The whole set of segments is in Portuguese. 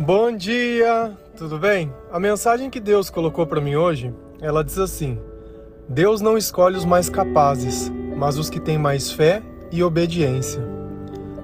Bom dia, tudo bem? A mensagem que Deus colocou para mim hoje, ela diz assim: Deus não escolhe os mais capazes, mas os que têm mais fé e obediência.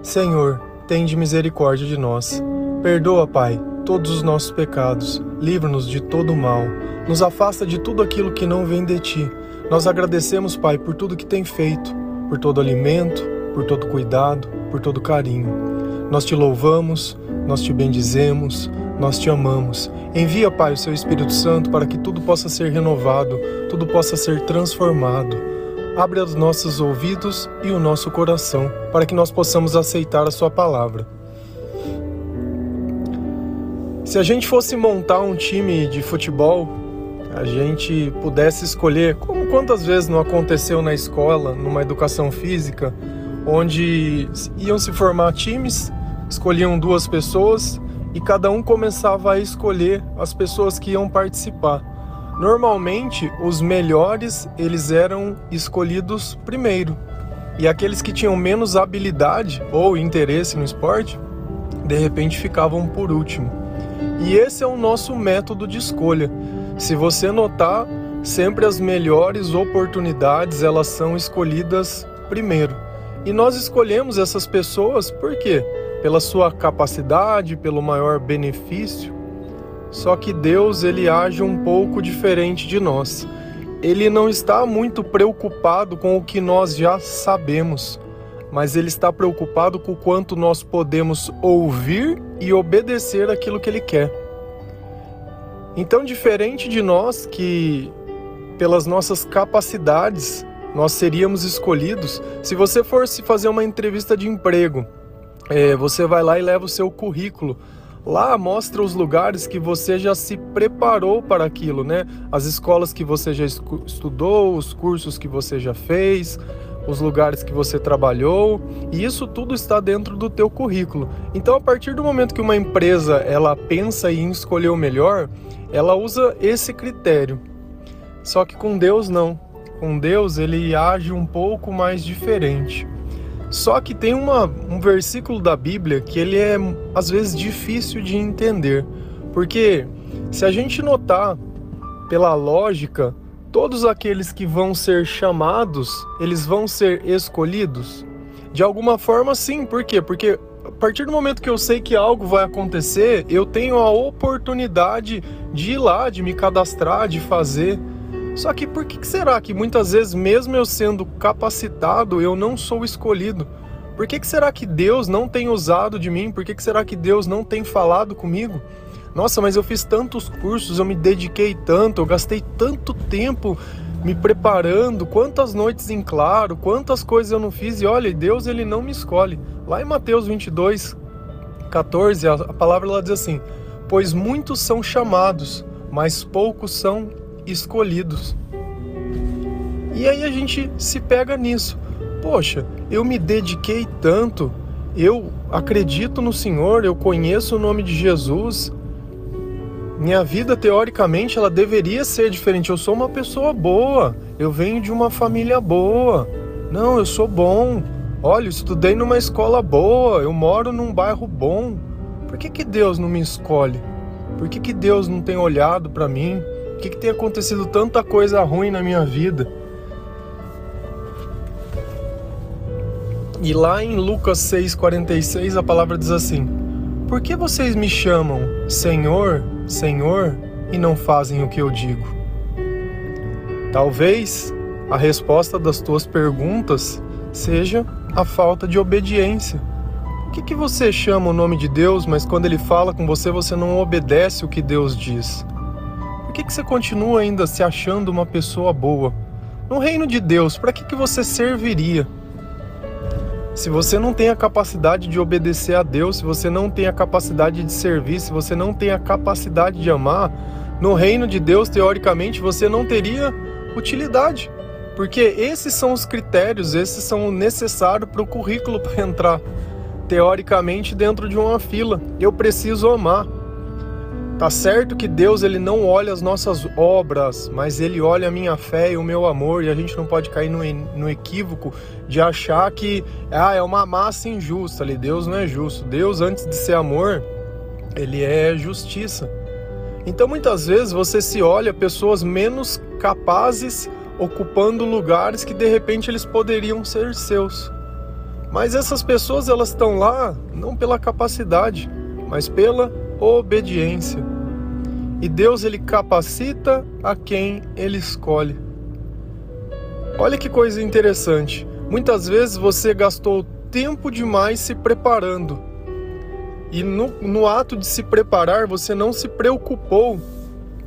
Senhor, tende misericórdia de nós. Perdoa, Pai, todos os nossos pecados. Livra-nos de todo o mal. Nos afasta de tudo aquilo que não vem de ti. Nós agradecemos, Pai, por tudo que tem feito, por todo alimento, por todo cuidado, por todo carinho. Nós te louvamos, nós te bendizemos, nós te amamos. Envia, Pai, o seu Espírito Santo para que tudo possa ser renovado, tudo possa ser transformado. Abre os nossos ouvidos e o nosso coração para que nós possamos aceitar a Sua palavra. Se a gente fosse montar um time de futebol, a gente pudesse escolher, como quantas vezes não aconteceu na escola, numa educação física, onde iam se formar times escolhiam duas pessoas e cada um começava a escolher as pessoas que iam participar. Normalmente, os melhores eles eram escolhidos primeiro e aqueles que tinham menos habilidade ou interesse no esporte, de repente ficavam por último. E esse é o nosso método de escolha. Se você notar, sempre as melhores oportunidades elas são escolhidas primeiro. E nós escolhemos essas pessoas por quê? Pela sua capacidade, pelo maior benefício. Só que Deus ele age um pouco diferente de nós. Ele não está muito preocupado com o que nós já sabemos, mas ele está preocupado com o quanto nós podemos ouvir e obedecer aquilo que ele quer. Então, diferente de nós que pelas nossas capacidades nós seríamos escolhidos, se você fosse fazer uma entrevista de emprego, é, você vai lá e leva o seu currículo. Lá mostra os lugares que você já se preparou para aquilo, né? As escolas que você já estudou, os cursos que você já fez, os lugares que você trabalhou, e isso tudo está dentro do teu currículo. Então, a partir do momento que uma empresa ela pensa em escolher o melhor, ela usa esse critério. Só que com Deus não. Com Deus ele age um pouco mais diferente. Só que tem uma, um versículo da Bíblia que ele é às vezes difícil de entender, porque se a gente notar pela lógica, todos aqueles que vão ser chamados, eles vão ser escolhidos? De alguma forma, sim. Por quê? Porque a partir do momento que eu sei que algo vai acontecer, eu tenho a oportunidade de ir lá, de me cadastrar, de fazer. Só que por que será que muitas vezes, mesmo eu sendo capacitado, eu não sou escolhido? Por que, será que Deus não tem usado de mim? Por que, será que Deus não tem falado comigo? Nossa, mas eu fiz tantos cursos, eu me dediquei tanto, eu gastei tanto tempo me preparando, quantas noites em claro, quantas coisas eu não fiz e olha, Deus ele não me escolhe. Lá em Mateus 22, 14, a palavra ela diz assim: Pois muitos são chamados, mas poucos são escolhidos. E aí a gente se pega nisso. Poxa, eu me dediquei tanto, eu acredito no Senhor, eu conheço o nome de Jesus. Minha vida teoricamente ela deveria ser diferente. Eu sou uma pessoa boa, eu venho de uma família boa. Não, eu sou bom. Olha, eu estudei numa escola boa, eu moro num bairro bom. Por que, que Deus não me escolhe? Por que, que Deus não tem olhado para mim? Por que, que tem acontecido tanta coisa ruim na minha vida? E lá em Lucas 6,46 a palavra diz assim: Por que vocês me chamam Senhor, Senhor e não fazem o que eu digo? Talvez a resposta das tuas perguntas seja a falta de obediência. Por que, que você chama o nome de Deus, mas quando ele fala com você, você não obedece o que Deus diz? Que, que você continua ainda se achando uma pessoa boa? No reino de Deus, para que, que você serviria? Se você não tem a capacidade de obedecer a Deus, se você não tem a capacidade de servir, se você não tem a capacidade de amar, no reino de Deus, teoricamente, você não teria utilidade. Porque esses são os critérios, esses são necessários para o currículo para entrar, teoricamente, dentro de uma fila. Eu preciso amar. Tá certo que Deus ele não olha as nossas obras, mas ele olha a minha fé e o meu amor, e a gente não pode cair no, no equívoco de achar que ah, é uma massa injusta ali. Deus não é justo. Deus, antes de ser amor, ele é justiça. Então muitas vezes você se olha pessoas menos capazes ocupando lugares que de repente eles poderiam ser seus. Mas essas pessoas elas estão lá não pela capacidade, mas pela obediência. E Deus ele capacita a quem ele escolhe. Olha que coisa interessante. Muitas vezes você gastou tempo demais se preparando e no, no ato de se preparar, você não se preocupou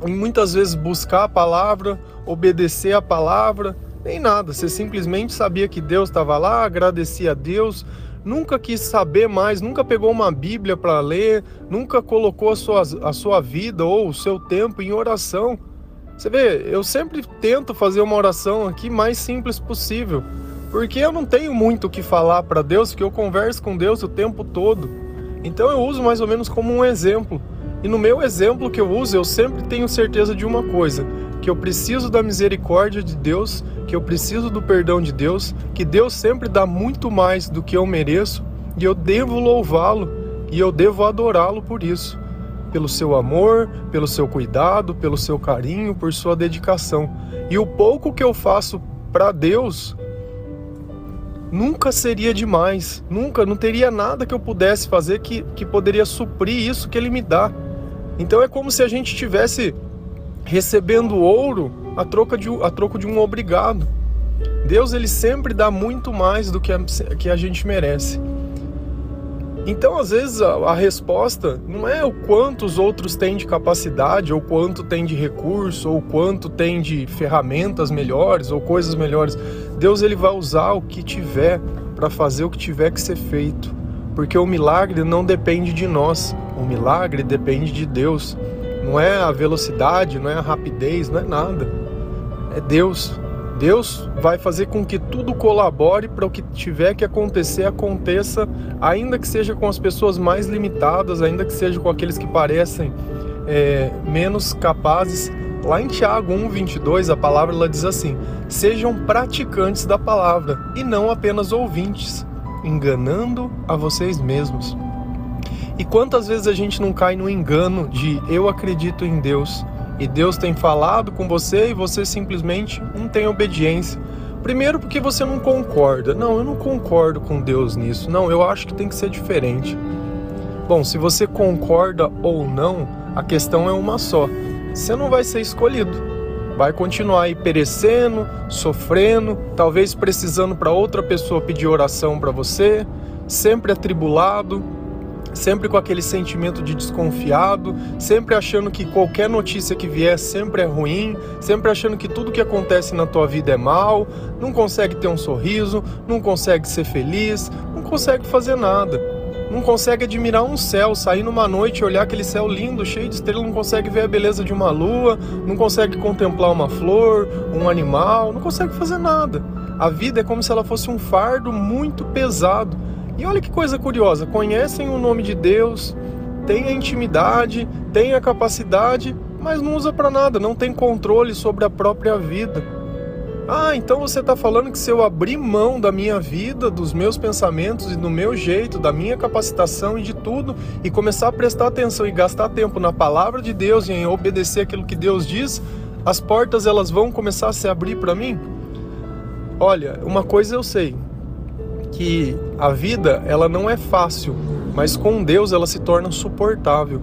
em muitas vezes buscar a palavra, obedecer a palavra, nem nada. Você simplesmente sabia que Deus estava lá, agradecia a Deus, nunca quis saber mais, nunca pegou uma Bíblia para ler, nunca colocou a sua, a sua vida ou o seu tempo em oração. Você vê, eu sempre tento fazer uma oração aqui mais simples possível, porque eu não tenho muito o que falar para Deus, porque eu converso com Deus o tempo todo. Então eu uso mais ou menos como um exemplo. E no meu exemplo que eu uso, eu sempre tenho certeza de uma coisa: que eu preciso da misericórdia de Deus, que eu preciso do perdão de Deus, que Deus sempre dá muito mais do que eu mereço e eu devo louvá-lo e eu devo adorá-lo por isso. Pelo seu amor, pelo seu cuidado, pelo seu carinho, por sua dedicação. E o pouco que eu faço para Deus, nunca seria demais, nunca, não teria nada que eu pudesse fazer que, que poderia suprir isso que ele me dá. Então é como se a gente estivesse recebendo ouro a, troca de, a troco de um obrigado. Deus ele sempre dá muito mais do que a, que a gente merece. Então, às vezes, a, a, resposta não é o quanto os outros têm de capacidade, ou quanto tem de recurso, ou quanto tem de ferramentas melhores, ou coisas melhores. Deus ele vai usar o que tiver para fazer o que tiver que ser feito. Porque o milagre não depende de nós, o milagre depende de Deus. Não é a velocidade, não é a rapidez, não é nada. É Deus. Deus vai fazer com que tudo colabore para o que tiver que acontecer aconteça, ainda que seja com as pessoas mais limitadas, ainda que seja com aqueles que parecem é, menos capazes. Lá em Tiago 1:22 a palavra ela diz assim: sejam praticantes da palavra e não apenas ouvintes, enganando a vocês mesmos. E quantas vezes a gente não cai no engano de eu acredito em Deus? e Deus tem falado com você e você simplesmente não tem obediência. Primeiro, porque você não concorda. Não, eu não concordo com Deus nisso. Não, eu acho que tem que ser diferente. Bom, se você concorda ou não, a questão é uma só. Você não vai ser escolhido. Vai continuar aí perecendo, sofrendo, talvez precisando para outra pessoa pedir oração para você, sempre atribulado, sempre com aquele sentimento de desconfiado, sempre achando que qualquer notícia que vier sempre é ruim, sempre achando que tudo que acontece na tua vida é mal, não consegue ter um sorriso, não consegue ser feliz, não consegue fazer nada. Não consegue admirar um céu, sair numa noite e olhar aquele céu lindo, cheio de estrelas, não consegue ver a beleza de uma lua, não consegue contemplar uma flor, um animal, não consegue fazer nada. A vida é como se ela fosse um fardo muito pesado e olha que coisa curiosa, conhecem o nome de Deus, têm a intimidade, têm a capacidade, mas não usa para nada, não tem controle sobre a própria vida. Ah, então você está falando que se eu abrir mão da minha vida, dos meus pensamentos e do meu jeito, da minha capacitação e de tudo, e começar a prestar atenção e gastar tempo na palavra de Deus e em obedecer aquilo que Deus diz, as portas elas vão começar a se abrir para mim? Olha, uma coisa eu sei, que a vida ela não é fácil, mas com Deus ela se torna suportável.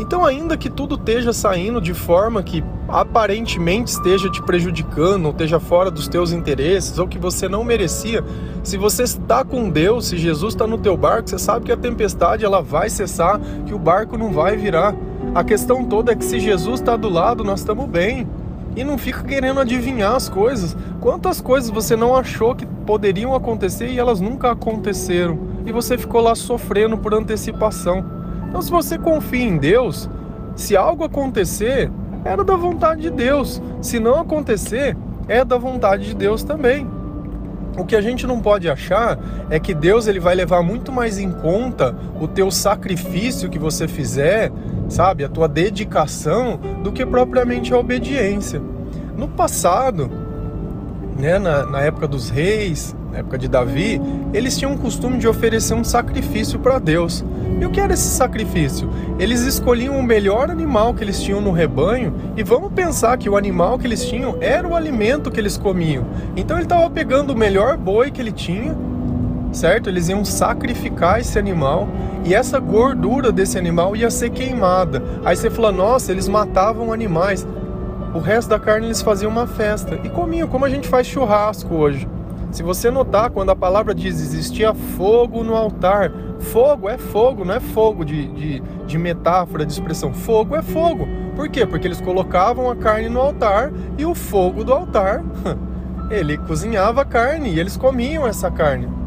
Então, ainda que tudo esteja saindo de forma que aparentemente esteja te prejudicando, ou esteja fora dos teus interesses, ou que você não merecia, se você está com Deus, se Jesus está no teu barco, você sabe que a tempestade ela vai cessar, que o barco não vai virar. A questão toda é que se Jesus está do lado, nós estamos bem e não fica querendo adivinhar as coisas. Quantas coisas você não achou que poderiam acontecer e elas nunca aconteceram? E você ficou lá sofrendo por antecipação. Então, se você confia em Deus, se algo acontecer, era da vontade de Deus. Se não acontecer, é da vontade de Deus também. O que a gente não pode achar é que Deus ele vai levar muito mais em conta o teu sacrifício que você fizer, sabe, a tua dedicação, do que propriamente a obediência. No passado, né, na, na época dos reis, na época de Davi, eles tinham o costume de oferecer um sacrifício para Deus. E o que era esse sacrifício? Eles escolhiam o melhor animal que eles tinham no rebanho e vamos pensar que o animal que eles tinham era o alimento que eles comiam. Então ele estava pegando o melhor boi que ele tinha, certo? Eles iam sacrificar esse animal e essa gordura desse animal ia ser queimada. Aí você fala, nossa, eles matavam animais. O resto da carne eles faziam uma festa e comiam, como a gente faz churrasco hoje. Se você notar, quando a palavra diz existia fogo no altar, fogo é fogo, não é fogo de, de, de, metáfora, de expressão. Fogo é fogo. Por quê? Porque eles colocavam a carne no altar e o fogo do altar, ele cozinhava a carne e eles comiam essa carne.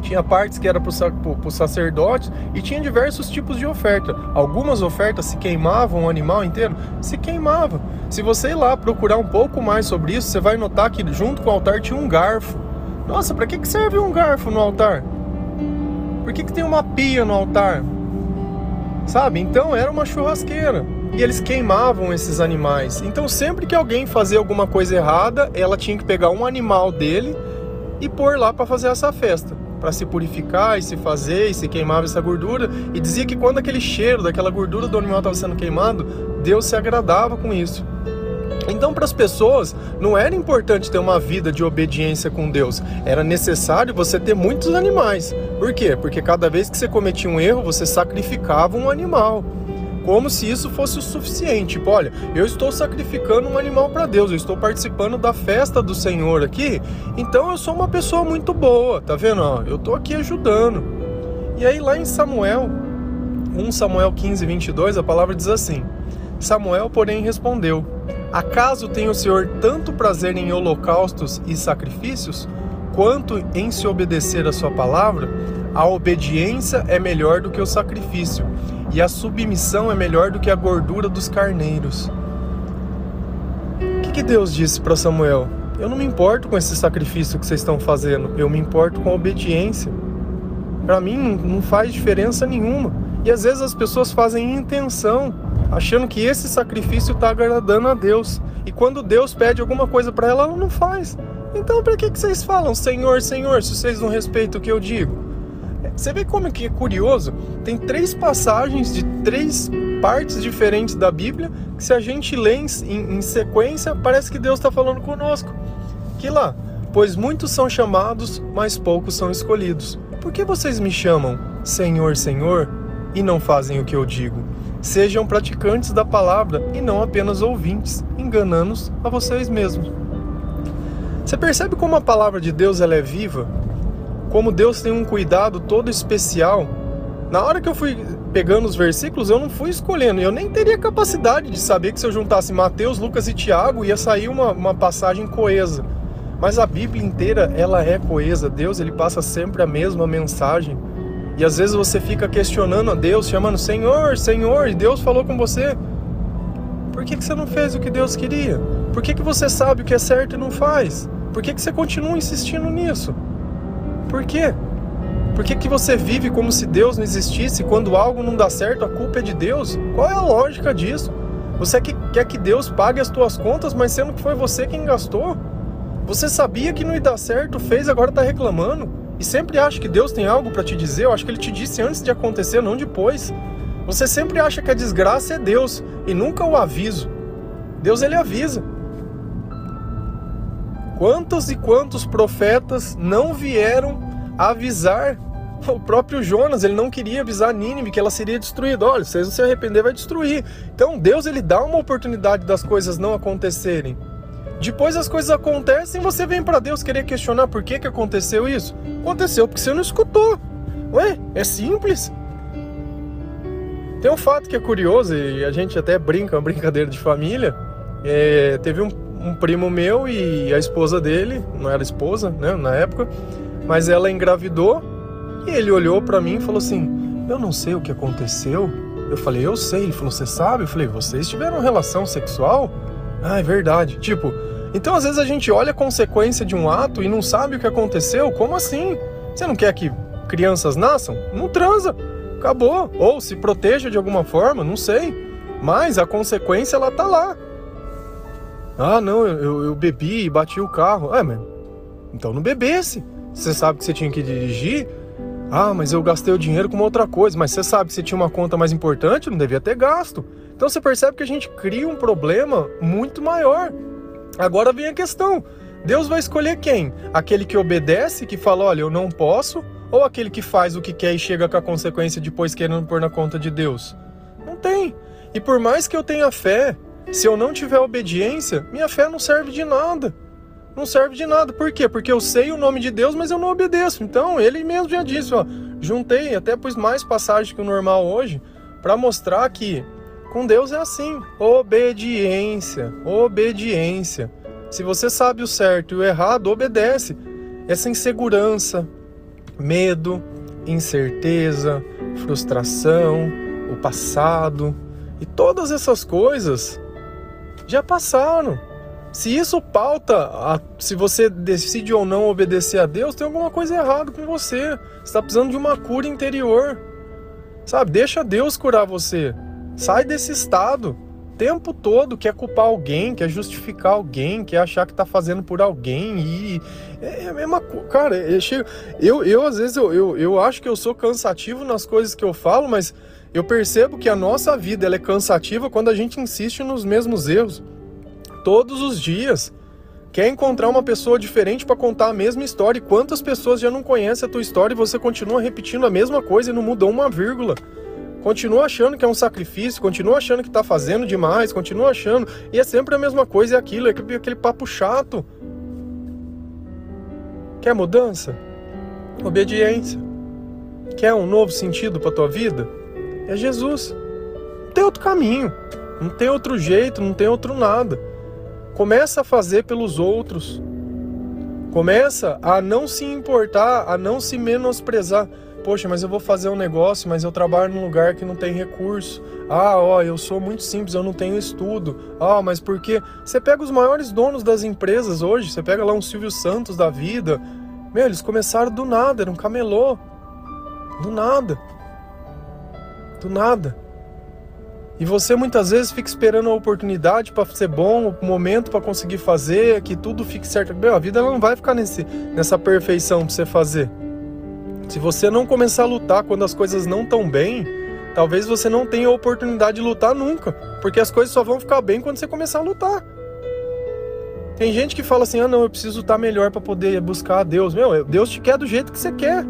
Tinha partes que era para o sacerdote e tinha diversos tipos de oferta. Algumas ofertas se queimavam o animal inteiro, se queimava. Se você ir lá procurar um pouco mais sobre isso, você vai notar que junto com o altar tinha um garfo. Nossa, para que, que serve um garfo no altar? Por que, que tem uma pia no altar? Sabe? Então era uma churrasqueira. E eles queimavam esses animais. Então sempre que alguém fazia alguma coisa errada, ela tinha que pegar um animal dele e pôr lá para fazer essa festa para se purificar e se fazer e se queimava essa gordura e dizia que quando aquele cheiro daquela gordura do animal estava sendo queimado, Deus se agradava com isso. Então, para as pessoas, não era importante ter uma vida de obediência com Deus, era necessário você ter muitos animais. Por quê? Porque cada vez que você cometia um erro, você sacrificava um animal como se isso fosse o suficiente. Tipo, olha, eu estou sacrificando um animal para Deus, eu estou participando da festa do Senhor aqui, então eu sou uma pessoa muito boa, tá vendo? Ó, eu estou aqui ajudando. E aí lá em Samuel, 1 Samuel 15, 22, a palavra diz assim: Samuel, porém, respondeu: Acaso tem o Senhor tanto prazer em holocaustos e sacrifícios, quanto em se obedecer a sua palavra? A obediência é melhor do que o sacrifício e a submissão é melhor do que a gordura dos carneiros. O que, que Deus disse para Samuel? Eu não me importo com esse sacrifício que vocês estão fazendo, eu me importo com a obediência. Para mim não faz diferença nenhuma. E às vezes as pessoas fazem intenção, achando que esse sacrifício está agradando a Deus. E quando Deus pede alguma coisa para ela, ela não faz. Então, para que, que vocês falam, Senhor, Senhor, se vocês não respeitam o que eu digo? Você vê como que é curioso? Tem três passagens de três partes diferentes da Bíblia que se a gente lê em, em sequência, parece que Deus está falando conosco. Que lá, pois muitos são chamados, mas poucos são escolhidos. Por que vocês me chamam Senhor, Senhor e não fazem o que eu digo? Sejam praticantes da palavra e não apenas ouvintes, enganando-os a vocês mesmos. Você percebe como a palavra de Deus ela é viva? Como Deus tem um cuidado todo especial. Na hora que eu fui pegando os versículos, eu não fui escolhendo. Eu nem teria capacidade de saber que se eu juntasse Mateus, Lucas e Tiago, ia sair uma, uma passagem coesa. Mas a Bíblia inteira, ela é coesa. Deus, ele passa sempre a mesma mensagem. E às vezes você fica questionando a Deus, chamando Senhor, Senhor, e Deus falou com você. Por que, que você não fez o que Deus queria? Por que, que você sabe o que é certo e não faz? Por que, que você continua insistindo nisso? Por quê? Por que, que você vive como se Deus não existisse? Quando algo não dá certo, a culpa é de Deus? Qual é a lógica disso? Você quer que Deus pague as tuas contas, mas sendo que foi você quem gastou? Você sabia que não ia dar certo, fez, agora está reclamando? E sempre acha que Deus tem algo para te dizer? Eu acho que Ele te disse antes de acontecer, não depois. Você sempre acha que a desgraça é Deus e nunca o aviso. Deus ele avisa. Quantos e quantos profetas não vieram avisar o próprio Jonas, ele não queria avisar Nínive que ela seria destruída. Olha, se vocês não se arrepender, vai destruir. Então Deus ele dá uma oportunidade das coisas não acontecerem. Depois as coisas acontecem, você vem para Deus querer questionar por que, que aconteceu isso. Aconteceu porque você não escutou. Ué, é simples. Tem um fato que é curioso e a gente até brinca, uma brincadeira de família. É, teve um, um primo meu e a esposa dele, não era esposa, né, na época, mas ela engravidou e ele olhou para mim e falou assim: "Eu não sei o que aconteceu". Eu falei: "Eu sei". Ele falou: "Você sabe?". Eu falei: "Vocês tiveram relação sexual?". Ah, é verdade. Tipo, então às vezes a gente olha a consequência de um ato e não sabe o que aconteceu. Como assim? Você não quer que crianças nasçam? Não transa. Acabou. Ou se proteja de alguma forma, não sei. Mas a consequência ela tá lá. Ah, não, eu, eu bebi e bati o carro. É, mas então não bebesse. Você sabe que você tinha que dirigir. Ah, mas eu gastei o dinheiro com uma outra coisa. Mas você sabe que você tinha uma conta mais importante, não devia ter gasto. Então você percebe que a gente cria um problema muito maior. Agora vem a questão: Deus vai escolher quem? Aquele que obedece, que fala, olha, eu não posso, ou aquele que faz o que quer e chega com a consequência depois querendo pôr na conta de Deus? Não tem. E por mais que eu tenha fé, se eu não tiver obediência, minha fé não serve de nada. Não serve de nada. Por quê? Porque eu sei o nome de Deus, mas eu não obedeço. Então, ele mesmo já disse, ó, juntei, até pus mais passagens que o normal hoje, para mostrar que com Deus é assim, obediência, obediência. Se você sabe o certo e o errado, obedece. Essa insegurança, medo, incerteza, frustração, o passado e todas essas coisas já passaram. Se isso pauta, a, se você decide ou não obedecer a Deus, tem alguma coisa errada com você. Você está precisando de uma cura interior. Sabe? Deixa Deus curar você. Sai desse estado. O tempo todo quer culpar alguém, quer justificar alguém, quer achar que está fazendo por alguém. E é, é a mesma coisa. Cara, eu, eu, eu às vezes eu, eu, eu acho que eu sou cansativo nas coisas que eu falo, mas eu percebo que a nossa vida ela é cansativa quando a gente insiste nos mesmos erros todos os dias. Quer encontrar uma pessoa diferente para contar a mesma história e quantas pessoas já não conhecem a tua história e você continua repetindo a mesma coisa e não mudou uma vírgula. Continua achando que é um sacrifício, continua achando que está fazendo demais, continua achando. E é sempre a mesma coisa, é aquilo, é aquele, aquele papo chato. Quer mudança? Obediência. Quer um novo sentido para tua vida? É Jesus. Não tem outro caminho, não tem outro jeito, não tem outro nada. Começa a fazer pelos outros. Começa a não se importar, a não se menosprezar. Poxa, mas eu vou fazer um negócio, mas eu trabalho num lugar que não tem recurso. Ah, ó, eu sou muito simples, eu não tenho estudo. Ah, mas por quê? Você pega os maiores donos das empresas hoje, você pega lá um Silvio Santos da vida. Meu, eles começaram do nada, era um camelô. Do nada. Do nada. E você muitas vezes fica esperando a oportunidade para ser bom, o momento para conseguir fazer, que tudo fique certo. Meu, a vida não vai ficar nesse, nessa perfeição para você fazer. Se você não começar a lutar quando as coisas não estão bem, talvez você não tenha a oportunidade de lutar nunca, porque as coisas só vão ficar bem quando você começar a lutar. Tem gente que fala assim: "Ah, não, eu preciso estar melhor para poder buscar a Deus". Meu, Deus te quer do jeito que você quer.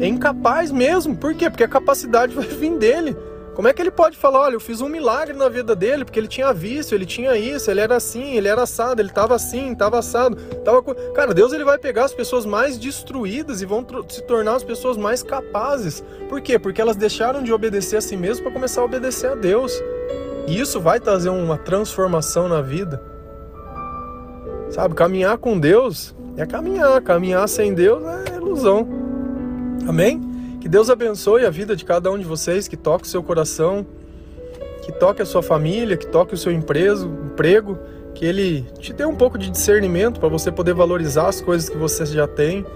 É incapaz mesmo. Por quê? Porque a capacidade vai vir dele. Como é que ele pode falar, olha, eu fiz um milagre na vida dele, porque ele tinha vício, ele tinha isso, ele era assim, ele era assado, ele estava assim, estava assado, tava Cara, Deus ele vai pegar as pessoas mais destruídas e vão se tornar as pessoas mais capazes. Por quê? Porque elas deixaram de obedecer a si mesmas para começar a obedecer a Deus. E isso vai trazer uma transformação na vida. Sabe, caminhar com Deus é caminhar, caminhar sem Deus é ilusão. Amém? Que Deus abençoe a vida de cada um de vocês, que toque o seu coração, que toque a sua família, que toque o seu emprego, que Ele te dê um pouco de discernimento para você poder valorizar as coisas que você já tem,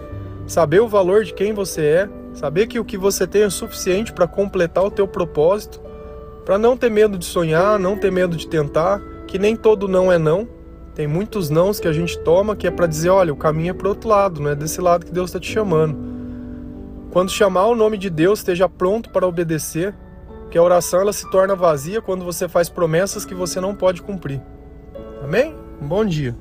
saber o valor de quem você é, saber que o que você tem é suficiente para completar o teu propósito, para não ter medo de sonhar, não ter medo de tentar, que nem todo não é não. Tem muitos nãos que a gente toma que é para dizer, olha, o caminho é para outro lado, não é desse lado que Deus está te chamando. Quando chamar o nome de Deus, esteja pronto para obedecer, que a oração ela se torna vazia quando você faz promessas que você não pode cumprir. Amém? Um bom dia.